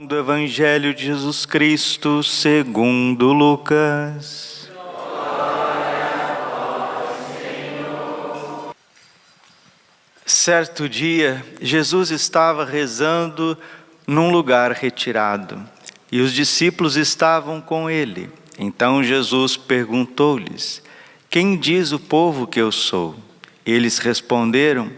Do Evangelho de Jesus Cristo, segundo Lucas. Certo dia, Jesus estava rezando num lugar retirado e os discípulos estavam com ele. Então Jesus perguntou-lhes: Quem diz o povo que eu sou? Eles responderam: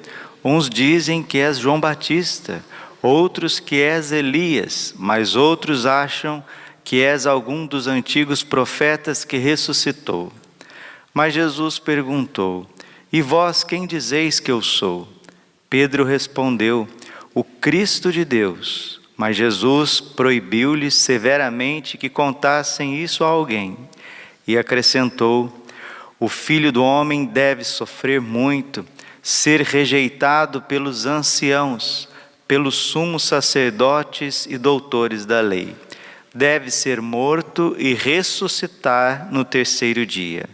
Uns dizem que és João Batista outros que és Elias, mas outros acham que és algum dos antigos profetas que ressuscitou. Mas Jesus perguntou: E vós quem dizeis que eu sou? Pedro respondeu: O Cristo de Deus. Mas Jesus proibiu-lhes severamente que contassem isso a alguém e acrescentou: O filho do homem deve sofrer muito, ser rejeitado pelos anciãos pelos sumos sacerdotes e doutores da lei. Deve ser morto e ressuscitar no terceiro dia.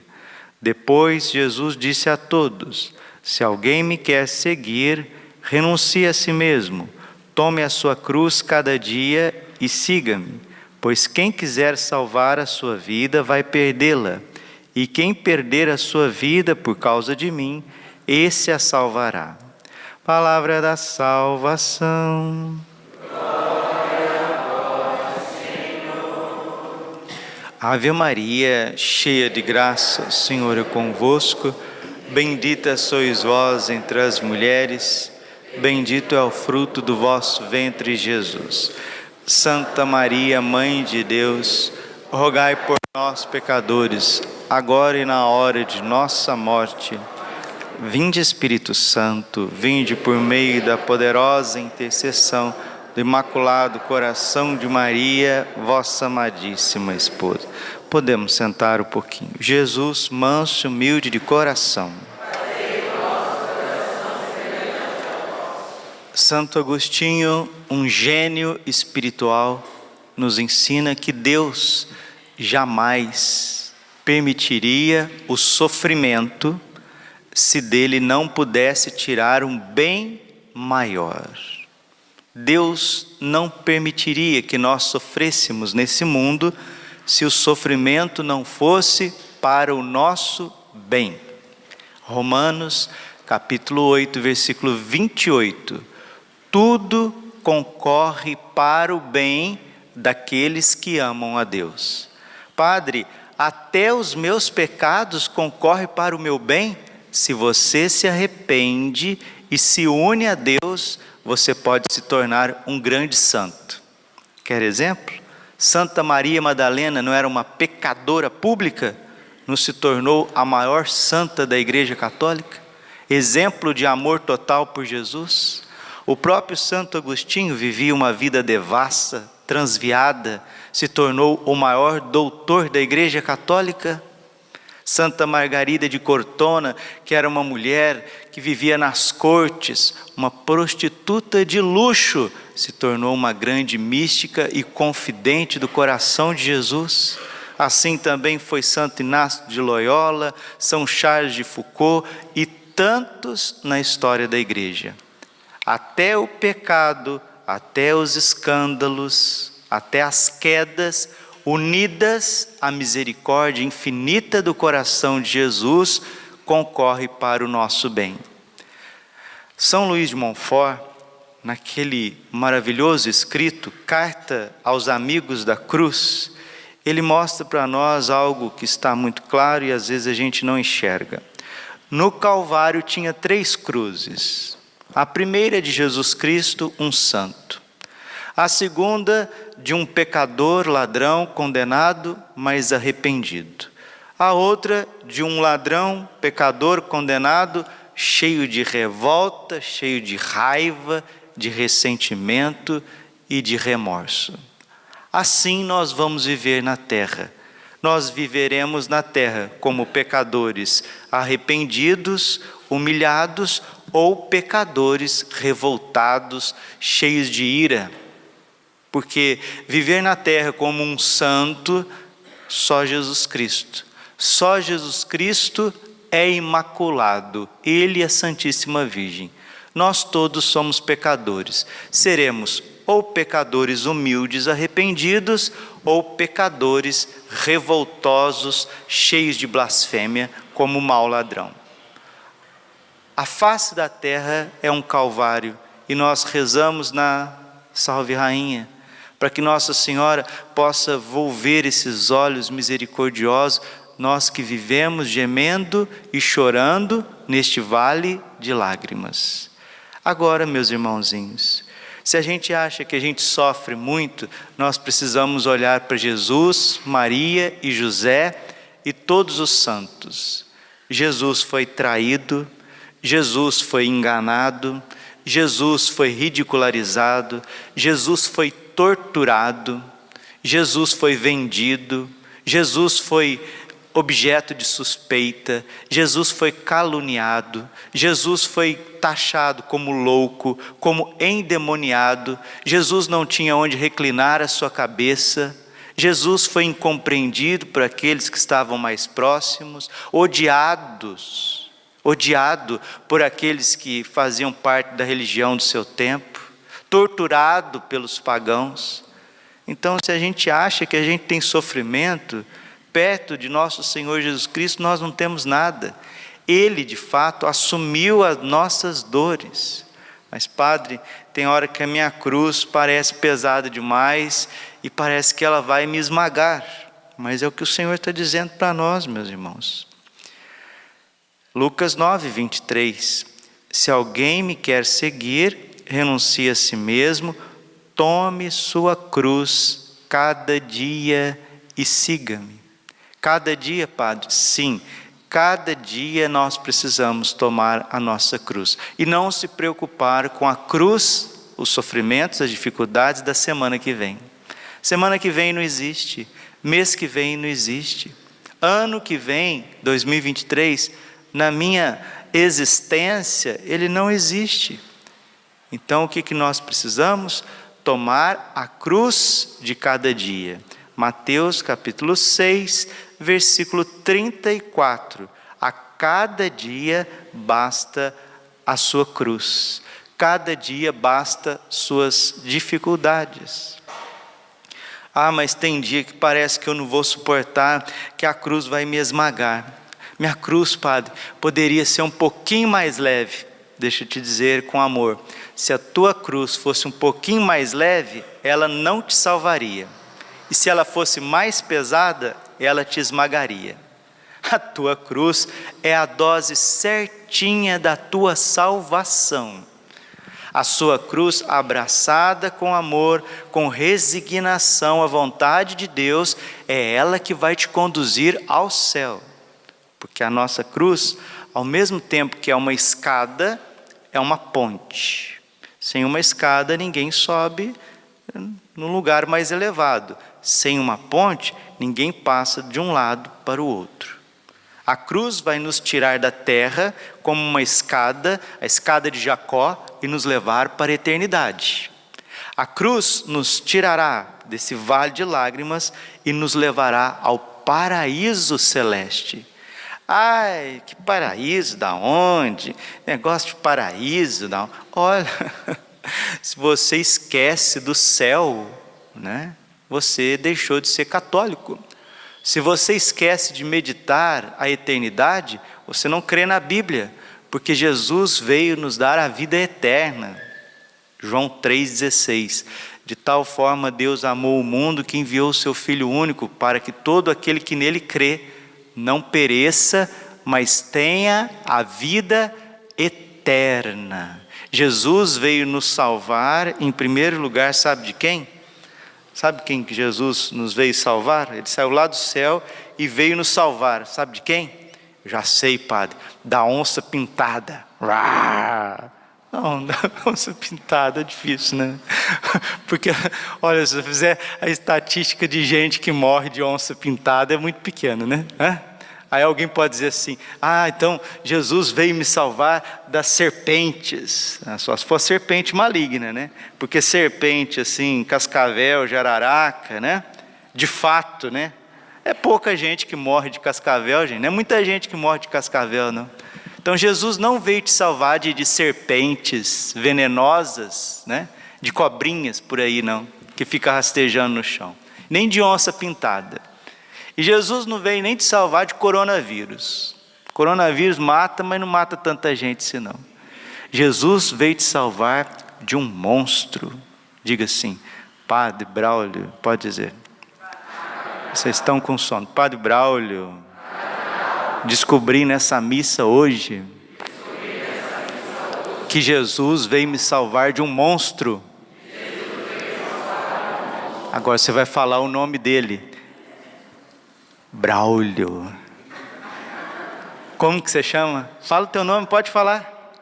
Depois Jesus disse a todos: Se alguém me quer seguir, renuncie a si mesmo, tome a sua cruz cada dia e siga-me. Pois quem quiser salvar a sua vida vai perdê-la, e quem perder a sua vida por causa de mim, esse a salvará. Palavra da salvação. Ave Maria, cheia de graça, o Senhor é convosco. Bendita sois vós entre as mulheres, bendito é o fruto do vosso ventre, Jesus. Santa Maria, Mãe de Deus, rogai por nós, pecadores, agora e na hora de nossa morte. Vinde Espírito Santo, vinde por meio da poderosa intercessão do Imaculado Coração de Maria, vossa amadíssima esposa. Podemos sentar um pouquinho. Jesus, manso e humilde de coração. Santo Agostinho, um gênio espiritual, nos ensina que Deus jamais permitiria o sofrimento se dele não pudesse tirar um bem maior. Deus não permitiria que nós sofrêssemos nesse mundo se o sofrimento não fosse para o nosso bem. Romanos, capítulo 8, versículo 28. Tudo concorre para o bem daqueles que amam a Deus. Padre, até os meus pecados concorrem para o meu bem? Se você se arrepende e se une a Deus, você pode se tornar um grande santo. Quer exemplo? Santa Maria Madalena não era uma pecadora pública, não se tornou a maior santa da Igreja Católica? Exemplo de amor total por Jesus? O próprio Santo Agostinho vivia uma vida devassa, transviada, se tornou o maior doutor da Igreja Católica? Santa Margarida de Cortona, que era uma mulher que vivia nas cortes, uma prostituta de luxo, se tornou uma grande mística e confidente do coração de Jesus. Assim também foi Santo Inácio de Loyola, São Charles de Foucault e tantos na história da igreja. Até o pecado, até os escândalos, até as quedas, unidas à misericórdia infinita do coração de Jesus, concorre para o nosso bem. São Luís de Montfort, naquele maravilhoso escrito, Carta aos Amigos da Cruz, ele mostra para nós algo que está muito claro e às vezes a gente não enxerga. No Calvário tinha três cruzes. A primeira é de Jesus Cristo, um santo. A segunda de um pecador, ladrão, condenado, mas arrependido. A outra de um ladrão, pecador, condenado, cheio de revolta, cheio de raiva, de ressentimento e de remorso. Assim nós vamos viver na terra. Nós viveremos na terra como pecadores arrependidos, humilhados ou pecadores revoltados, cheios de ira porque viver na terra como um santo, só Jesus Cristo. Só Jesus Cristo é imaculado, Ele é Santíssima Virgem. Nós todos somos pecadores. Seremos ou pecadores humildes arrependidos, ou pecadores revoltosos, cheios de blasfêmia, como o mau ladrão. A face da terra é um calvário e nós rezamos na Salve Rainha, para que Nossa Senhora possa volver esses olhos misericordiosos, nós que vivemos gemendo e chorando neste vale de lágrimas. Agora, meus irmãozinhos, se a gente acha que a gente sofre muito, nós precisamos olhar para Jesus, Maria e José e todos os santos. Jesus foi traído, Jesus foi enganado, Jesus foi ridicularizado, Jesus foi torturado, Jesus foi vendido, Jesus foi objeto de suspeita, Jesus foi caluniado, Jesus foi taxado como louco, como endemoniado, Jesus não tinha onde reclinar a sua cabeça. Jesus foi incompreendido por aqueles que estavam mais próximos, odiados odiado por aqueles que faziam parte da religião do seu tempo, torturado pelos pagãos. Então, se a gente acha que a gente tem sofrimento, perto de nosso Senhor Jesus Cristo, nós não temos nada. Ele, de fato, assumiu as nossas dores. Mas, Padre, tem hora que a minha cruz parece pesada demais e parece que ela vai me esmagar. Mas é o que o Senhor está dizendo para nós, meus irmãos. Lucas 9, 23. Se alguém me quer seguir, renuncie a si mesmo, tome sua cruz cada dia e siga-me. Cada dia, Padre, sim, cada dia nós precisamos tomar a nossa cruz e não se preocupar com a cruz, os sofrimentos, as dificuldades da semana que vem. Semana que vem não existe, mês que vem não existe, ano que vem, 2023, na minha existência, ele não existe. Então o que, que nós precisamos? Tomar a cruz de cada dia. Mateus capítulo 6, versículo 34. A cada dia basta a sua cruz, cada dia basta suas dificuldades. Ah, mas tem dia que parece que eu não vou suportar, que a cruz vai me esmagar. Minha cruz, Padre, poderia ser um pouquinho mais leve. Deixa eu te dizer com amor: se a tua cruz fosse um pouquinho mais leve, ela não te salvaria. E se ela fosse mais pesada, ela te esmagaria. A tua cruz é a dose certinha da tua salvação. A sua cruz abraçada com amor, com resignação à vontade de Deus, é ela que vai te conduzir ao céu. Porque a nossa cruz, ao mesmo tempo que é uma escada, é uma ponte. Sem uma escada, ninguém sobe no lugar mais elevado. Sem uma ponte, ninguém passa de um lado para o outro. A cruz vai nos tirar da terra como uma escada, a escada de Jacó, e nos levar para a eternidade. A cruz nos tirará desse vale de lágrimas e nos levará ao paraíso celeste. Ai, que paraíso, da onde? Negócio de paraíso, da onde? Olha, se você esquece do céu, né? Você deixou de ser católico. Se você esquece de meditar a eternidade, você não crê na Bíblia, porque Jesus veio nos dar a vida eterna. João 3,16. De tal forma Deus amou o mundo que enviou o seu Filho único, para que todo aquele que nele crê não pereça, mas tenha a vida eterna. Jesus veio nos salvar, em primeiro lugar, sabe de quem? Sabe quem que Jesus nos veio salvar? Ele saiu lá do céu e veio nos salvar. Sabe de quem? Já sei, padre, da onça pintada. Não, onça pintada é difícil, né? Porque, olha, se eu fizer a estatística de gente que morre de onça pintada é muito pequena, né? Aí alguém pode dizer assim: ah, então Jesus veio me salvar das serpentes. Ah, só se for serpente maligna, né? Porque serpente, assim, cascavel, jararaca, né? De fato, né? É pouca gente que morre de cascavel, gente. Não é muita gente que morre de cascavel, não. Então Jesus não veio te salvar de, de serpentes venenosas, né? de cobrinhas por aí, não, que fica rastejando no chão, nem de onça pintada. E Jesus não veio nem te salvar de coronavírus. Coronavírus mata, mas não mata tanta gente senão. Jesus veio te salvar de um monstro. Diga assim, Padre Braulio, pode dizer. Vocês estão com sono. Padre Braulio, descobri nessa missa hoje que Jesus veio me salvar de um monstro. Agora você vai falar o nome dele. Braulio. Como que você chama? Fala o teu nome, pode falar.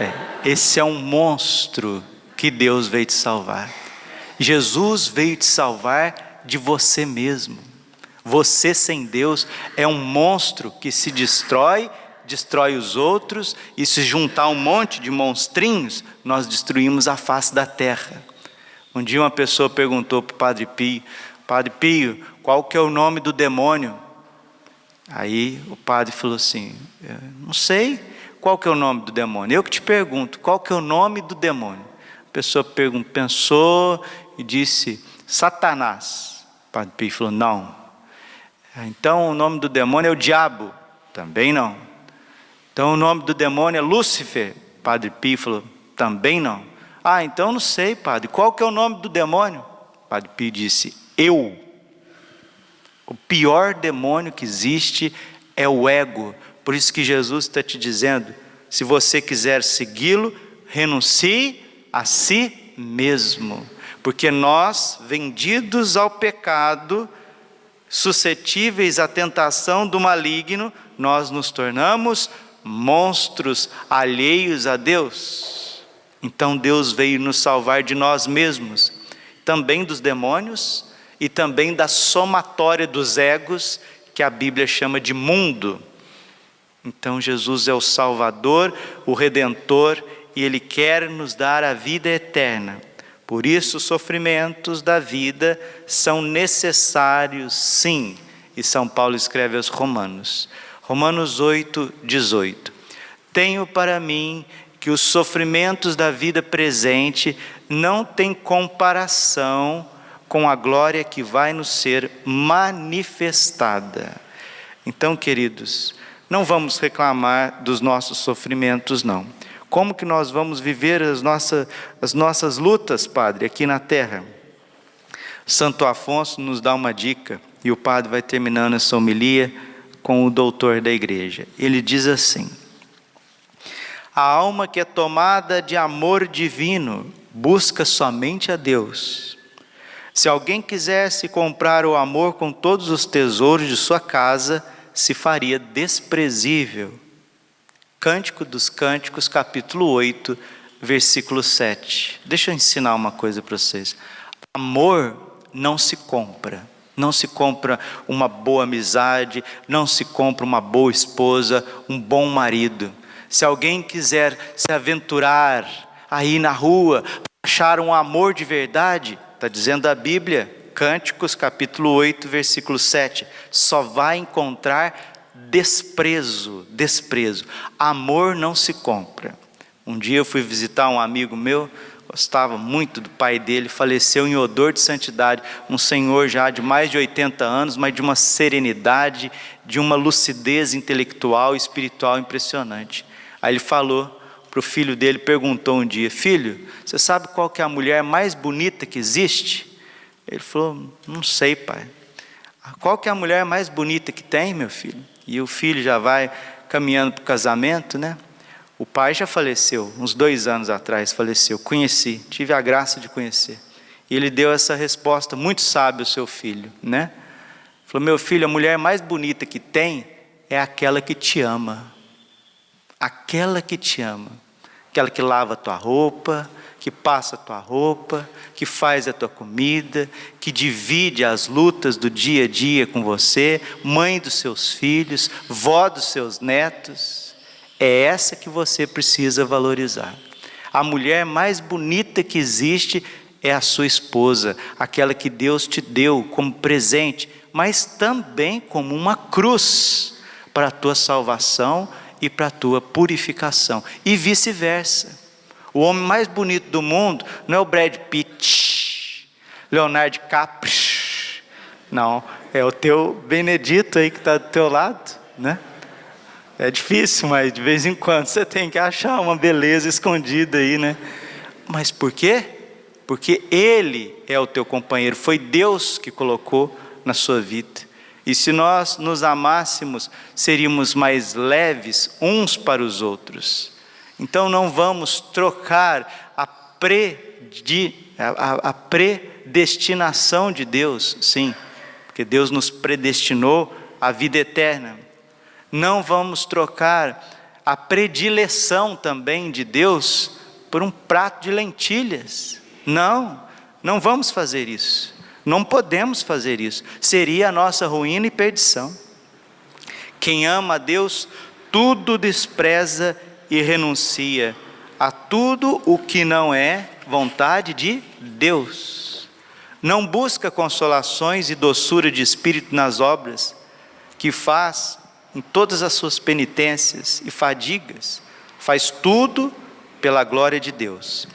É, esse é um monstro que Deus veio te salvar. Jesus veio te salvar de você mesmo. Você sem Deus é um monstro que se destrói destrói os outros, e se juntar um monte de monstrinhos, nós destruímos a face da terra. Um dia uma pessoa perguntou para o Padre Pio, Padre Pio, qual que é o nome do demônio? Aí o padre falou assim, não sei qual que é o nome do demônio, eu que te pergunto, qual que é o nome do demônio? A pessoa pensou e disse, Satanás. O Padre Pio falou, não. Então o nome do demônio é o diabo? Também não. Então o nome do demônio é Lúcifer. Padre Pio falou, também não. Ah, então não sei, padre. Qual que é o nome do demônio? Padre Pio disse, eu. O pior demônio que existe é o ego. Por isso que Jesus está te dizendo: se você quiser segui-lo, renuncie a si mesmo. Porque nós, vendidos ao pecado, suscetíveis à tentação do maligno, nós nos tornamos monstros alheios a Deus. Então Deus veio nos salvar de nós mesmos, também dos demônios e também da somatória dos egos, que a Bíblia chama de mundo. Então Jesus é o Salvador, o Redentor, e Ele quer nos dar a vida eterna. Por isso, os sofrimentos da vida são necessários, sim. E São Paulo escreve aos Romanos. Romanos 8, 18. Tenho para mim que os sofrimentos da vida presente não têm comparação com a glória que vai nos ser manifestada. Então, queridos, não vamos reclamar dos nossos sofrimentos, não. Como que nós vamos viver as nossas, as nossas lutas, Padre, aqui na terra? Santo Afonso nos dá uma dica, e o Padre vai terminando essa homilia com o doutor da igreja. Ele diz assim: A alma que é tomada de amor divino busca somente a Deus. Se alguém quisesse comprar o amor com todos os tesouros de sua casa, se faria desprezível. Cântico dos Cânticos, capítulo 8, versículo 7. Deixa eu ensinar uma coisa para vocês. Amor não se compra. Não se compra uma boa amizade, não se compra uma boa esposa, um bom marido. Se alguém quiser se aventurar aí na rua, achar um amor de verdade, está dizendo a Bíblia, Cânticos capítulo 8, versículo 7, só vai encontrar desprezo, desprezo. Amor não se compra. Um dia eu fui visitar um amigo meu, gostava muito do pai dele, faleceu em odor de santidade, um senhor já de mais de 80 anos, mas de uma serenidade, de uma lucidez intelectual e espiritual impressionante. Aí ele falou para o filho dele, perguntou um dia: Filho, você sabe qual que é a mulher mais bonita que existe? Ele falou: Não sei, pai. Qual que é a mulher mais bonita que tem, meu filho? E o filho já vai caminhando para o casamento, né? O pai já faleceu, uns dois anos atrás faleceu. Conheci, tive a graça de conhecer. E ele deu essa resposta muito sábia ao seu filho, né? Falou: Meu filho, a mulher mais bonita que tem é aquela que te ama. Aquela que te ama. Aquela que lava a tua roupa, que passa a tua roupa, que faz a tua comida, que divide as lutas do dia a dia com você, mãe dos seus filhos, vó dos seus netos. É essa que você precisa valorizar. A mulher mais bonita que existe é a sua esposa, aquela que Deus te deu como presente, mas também como uma cruz para a tua salvação e para a tua purificação, e vice-versa. O homem mais bonito do mundo não é o Brad Pitt, Leonardo DiCaprio, não, é o teu Benedito aí que está do teu lado, né? É difícil, mas de vez em quando você tem que achar uma beleza escondida aí, né? Mas por quê? Porque Ele é o teu companheiro, foi Deus que colocou na sua vida. E se nós nos amássemos, seríamos mais leves uns para os outros. Então não vamos trocar a, predi, a, a predestinação de Deus, sim, porque Deus nos predestinou à vida eterna. Não vamos trocar a predileção também de Deus por um prato de lentilhas. Não, não vamos fazer isso. Não podemos fazer isso. Seria a nossa ruína e perdição. Quem ama a Deus, tudo despreza e renuncia a tudo o que não é vontade de Deus. Não busca consolações e doçura de espírito nas obras que faz em todas as suas penitências e fadigas, faz tudo pela glória de Deus.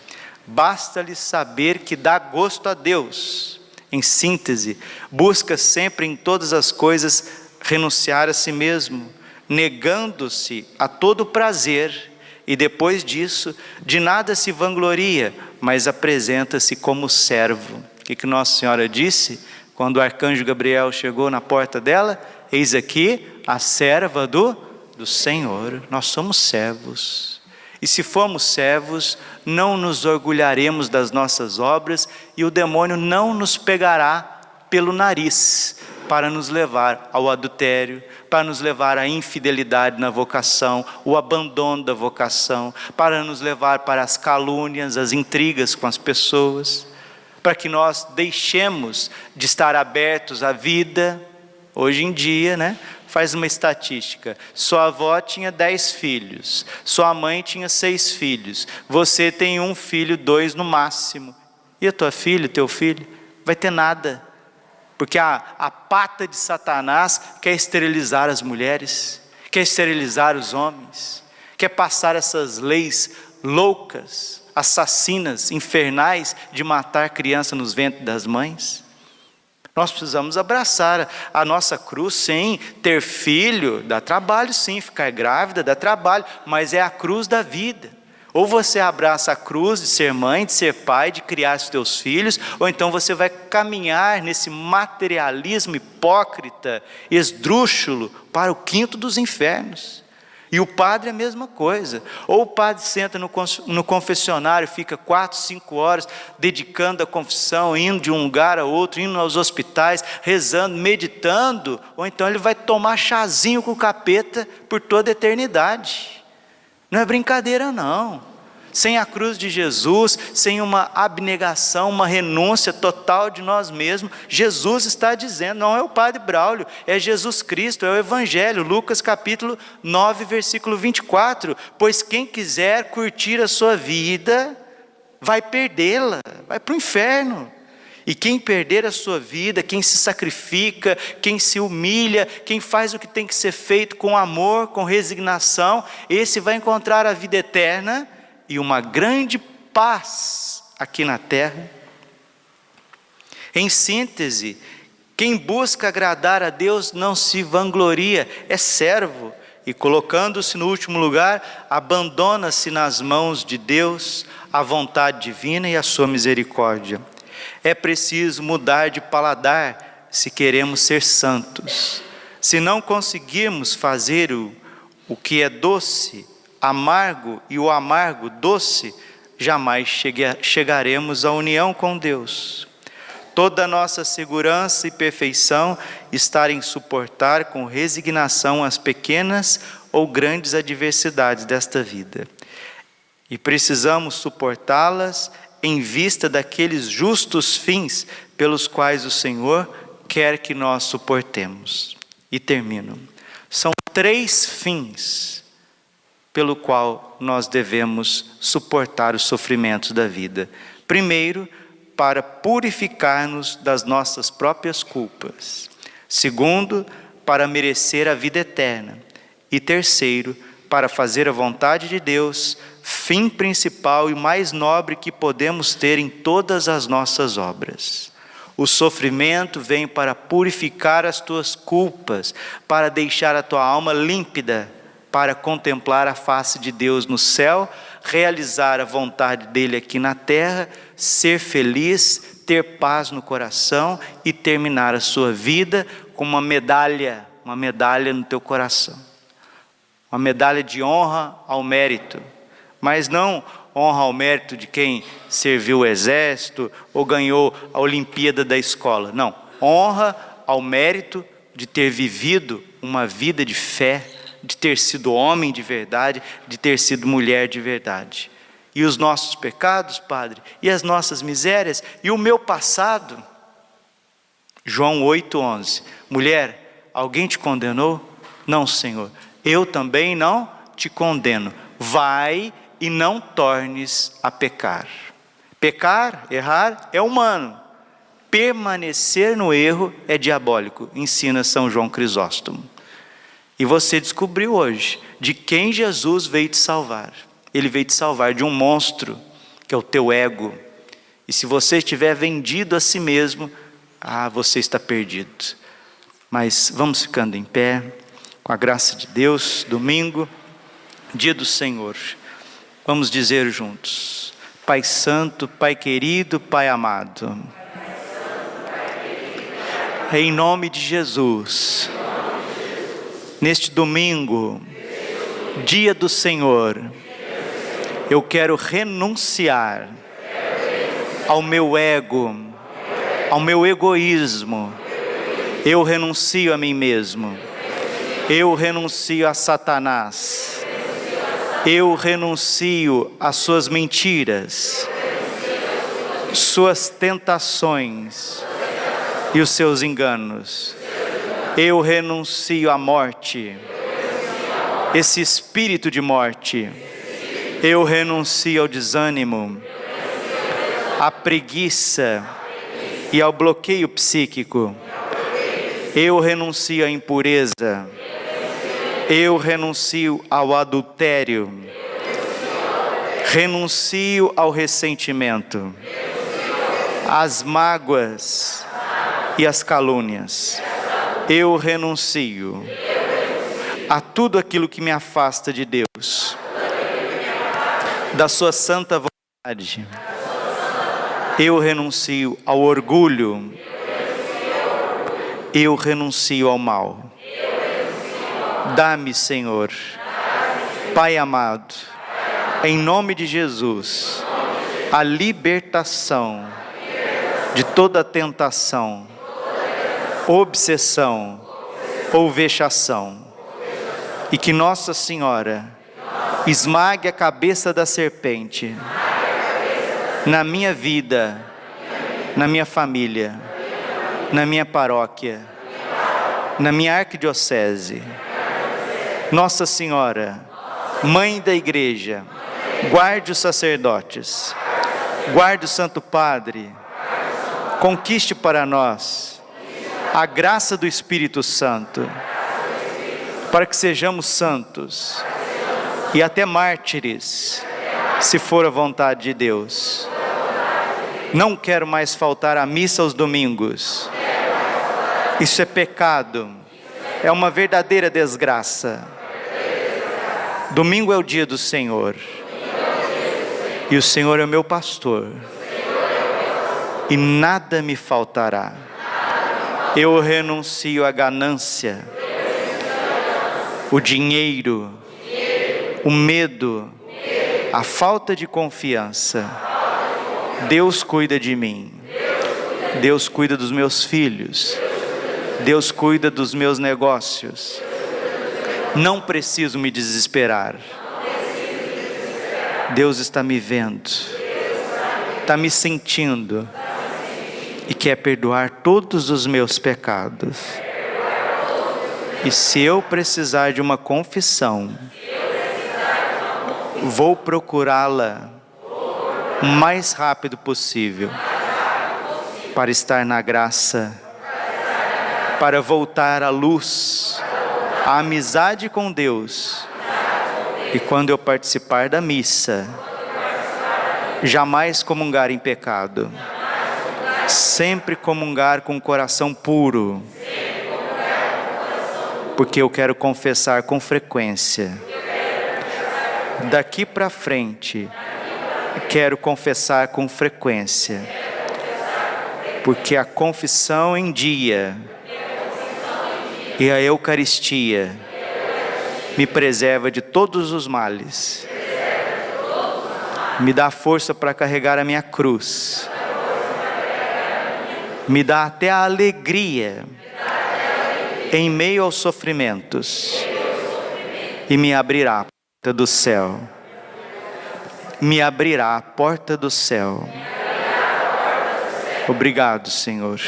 Basta-lhe saber que dá gosto a Deus em síntese, busca sempre em todas as coisas renunciar a si mesmo, negando-se a todo prazer, e depois disso, de nada se vangloria, mas apresenta-se como servo. O que, que Nossa Senhora disse quando o arcanjo Gabriel chegou na porta dela? Eis aqui a serva do, do Senhor. Nós somos servos. E se formos servos, não nos orgulharemos das nossas obras e o demônio não nos pegará pelo nariz para nos levar ao adultério, para nos levar à infidelidade na vocação, o abandono da vocação, para nos levar para as calúnias, as intrigas com as pessoas, para que nós deixemos de estar abertos à vida. Hoje em dia, né? faz uma estatística. Sua avó tinha dez filhos, sua mãe tinha seis filhos, você tem um filho, dois no máximo. E a tua filha, teu filho, vai ter nada. Porque a, a pata de Satanás quer esterilizar as mulheres, quer esterilizar os homens, quer passar essas leis loucas, assassinas, infernais de matar criança nos ventres das mães. Nós precisamos abraçar a nossa cruz sem ter filho, dá trabalho sim, ficar grávida dá trabalho, mas é a cruz da vida. Ou você abraça a cruz de ser mãe, de ser pai, de criar os teus filhos, ou então você vai caminhar nesse materialismo hipócrita, esdrúxulo, para o quinto dos infernos. E o padre é a mesma coisa. Ou o padre senta no confessionário, fica quatro, cinco horas dedicando a confissão, indo de um lugar a outro, indo aos hospitais, rezando, meditando, ou então ele vai tomar chazinho com o capeta por toda a eternidade. Não é brincadeira, não sem a cruz de Jesus, sem uma abnegação, uma renúncia total de nós mesmos, Jesus está dizendo, não é o Padre Braulio, é Jesus Cristo, é o Evangelho, Lucas capítulo 9, versículo 24: Pois quem quiser curtir a sua vida, vai perdê-la, vai para o inferno. E quem perder a sua vida, quem se sacrifica, quem se humilha, quem faz o que tem que ser feito com amor, com resignação, esse vai encontrar a vida eterna e uma grande paz aqui na terra. Em síntese, quem busca agradar a Deus não se vangloria, é servo, e colocando-se no último lugar, abandona-se nas mãos de Deus, a vontade divina e a sua misericórdia. É preciso mudar de paladar se queremos ser santos. Se não conseguirmos fazer o, o que é doce, amargo e o amargo doce, jamais chegaremos à união com Deus. Toda a nossa segurança e perfeição está em suportar com resignação as pequenas ou grandes adversidades desta vida. E precisamos suportá-las em vista daqueles justos fins pelos quais o Senhor quer que nós suportemos. E termino. São três fins pelo qual nós devemos suportar os sofrimentos da vida. Primeiro, para purificar-nos das nossas próprias culpas. Segundo, para merecer a vida eterna. E terceiro, para fazer a vontade de Deus, fim principal e mais nobre que podemos ter em todas as nossas obras. O sofrimento vem para purificar as tuas culpas, para deixar a tua alma límpida, para contemplar a face de Deus no céu, realizar a vontade dele aqui na terra, ser feliz, ter paz no coração e terminar a sua vida com uma medalha, uma medalha no teu coração. Uma medalha de honra ao mérito, mas não honra ao mérito de quem serviu o exército ou ganhou a Olimpíada da escola. Não, honra ao mérito de ter vivido uma vida de fé, de ter sido homem de verdade, de ter sido mulher de verdade. E os nossos pecados, Padre, e as nossas misérias, e o meu passado. João 8,11. Mulher, alguém te condenou? Não, Senhor. Eu também não te condeno. Vai e não tornes a pecar. Pecar, errar, é humano. Permanecer no erro é diabólico, ensina São João Crisóstomo. E você descobriu hoje de quem Jesus veio te salvar. Ele veio te salvar de um monstro, que é o teu ego. E se você estiver vendido a si mesmo, ah, você está perdido. Mas vamos ficando em pé, com a graça de Deus, domingo, dia do Senhor. Vamos dizer juntos: Pai Santo, Pai querido, Pai amado. Em nome de Jesus, neste domingo, dia do Senhor, eu quero renunciar ao meu ego, ao meu egoísmo. Eu renuncio a mim mesmo. Eu renuncio a Satanás eu renuncio às suas mentiras, suas tentações e os seus enganos. Eu renuncio à morte, esse espírito de morte. Eu renuncio ao desânimo, à preguiça e ao bloqueio psíquico. Eu renuncio à impureza eu renuncio ao adultério, renuncio ao ressentimento, às mágoas e às calúnias. Eu renuncio a tudo aquilo que me afasta de Deus, da Sua santa vontade. Eu renuncio ao orgulho, eu renuncio ao mal. Dá-me, Senhor, Pai amado, em nome de Jesus, a libertação de toda tentação, obsessão ou vexação, e que Nossa Senhora esmague a cabeça da serpente na minha vida, na minha família, na minha paróquia, na minha arquidiocese nossa Senhora, Mãe da Igreja, guarde os sacerdotes, guarde o Santo Padre, conquiste para nós a graça do Espírito Santo, para que sejamos santos e até mártires, se for a vontade de Deus. Não quero mais faltar à missa aos domingos. Isso é pecado, é uma verdadeira desgraça. Domingo é o dia do Senhor. E o Senhor é o meu pastor. E nada me faltará. Eu renuncio à ganância, o dinheiro, o medo, a falta de confiança. Deus cuida de mim. Deus cuida dos meus filhos. Deus cuida dos meus negócios. Não preciso me desesperar. Deus está me vendo, está me sentindo e quer perdoar todos os meus pecados. E se eu precisar de uma confissão, vou procurá-la o mais rápido possível para estar na graça, para voltar à luz a amizade com Deus. E quando eu participar da missa, jamais comungar em pecado, sempre comungar com o coração puro, porque eu quero confessar com frequência. Daqui para frente, quero confessar com frequência, porque a confissão em dia e a Eucaristia me preserva de todos os males, me dá força para carregar a minha cruz, me dá até a alegria em meio aos sofrimentos e me abrirá a porta do céu. Me abrirá a porta do céu. Obrigado, Senhor.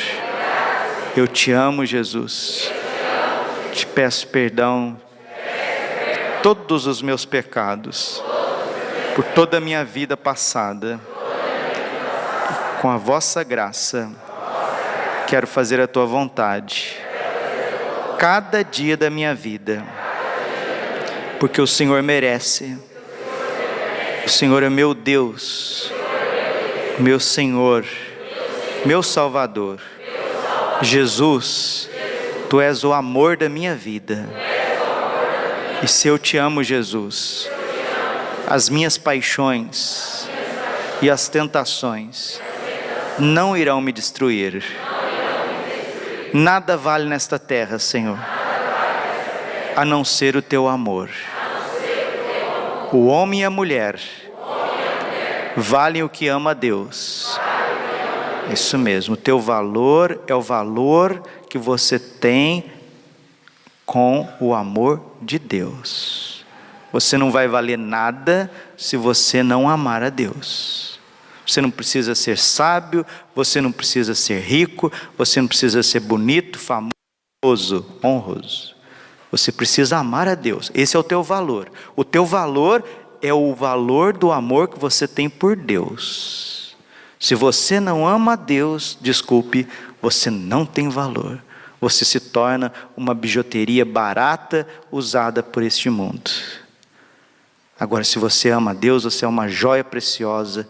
Eu te amo, Jesus. Te peço perdão todos os meus pecados, por toda a minha vida passada. Com a vossa graça, quero fazer a tua vontade, cada dia da minha vida, porque o Senhor merece. O Senhor é meu Deus, meu Senhor, meu Salvador. Jesus, tu és o amor da minha vida. E se eu te amo, Jesus, as minhas paixões e as tentações não irão me destruir. Nada vale nesta terra, Senhor, a não ser o teu amor. O homem e a mulher valem o que ama a Deus. Isso mesmo, o teu valor é o valor que você tem com o amor de Deus. Você não vai valer nada se você não amar a Deus. Você não precisa ser sábio, você não precisa ser rico, você não precisa ser bonito, famoso, honroso. Você precisa amar a Deus. Esse é o teu valor. O teu valor é o valor do amor que você tem por Deus. Se você não ama a Deus, desculpe, você não tem valor você se torna uma bijuteria barata usada por este mundo. Agora, se você ama a Deus, você é uma joia preciosa,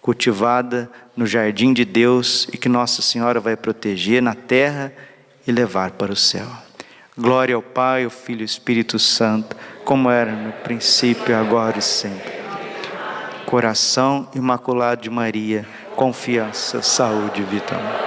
cultivada no jardim de Deus e que Nossa Senhora vai proteger na terra e levar para o céu. Glória ao Pai, ao Filho e ao Espírito Santo, como era no princípio, agora e sempre. Coração imaculado de Maria, confiança, saúde e vitória.